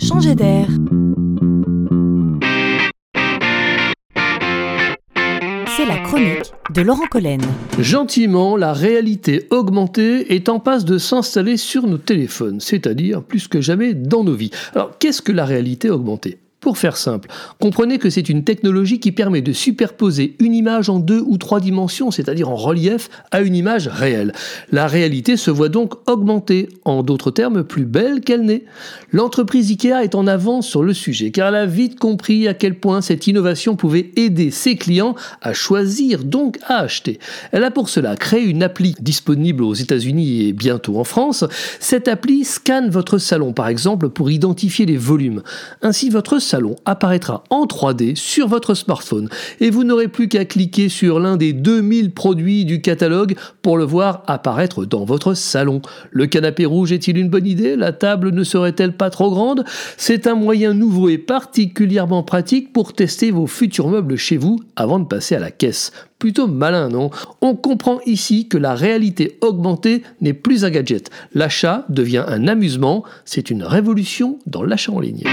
changer d'air. C'est la chronique de Laurent Collen. Gentiment, la réalité augmentée est en passe de s'installer sur nos téléphones, c'est-à-dire plus que jamais dans nos vies. Alors, qu'est-ce que la réalité augmentée? Pour faire simple, comprenez que c'est une technologie qui permet de superposer une image en deux ou trois dimensions, c'est-à-dire en relief, à une image réelle. La réalité se voit donc augmentée, en d'autres termes plus belle qu'elle n'est. L'entreprise IKEA est en avance sur le sujet, car elle a vite compris à quel point cette innovation pouvait aider ses clients à choisir, donc à acheter. Elle a pour cela créé une appli disponible aux États-Unis et bientôt en France. Cette appli scanne votre salon, par exemple, pour identifier les volumes. Ainsi, votre salon apparaîtra en 3D sur votre smartphone et vous n'aurez plus qu'à cliquer sur l'un des 2000 produits du catalogue pour le voir apparaître dans votre salon. Le canapé rouge est-il une bonne idée? La table ne serait-elle pas trop grande? C'est un moyen nouveau et particulièrement pratique pour tester vos futurs meubles chez vous avant de passer à la caisse. Plutôt malin, non? On comprend ici que la réalité augmentée n'est plus un gadget. L'achat devient un amusement, c'est une révolution dans l'achat en ligne.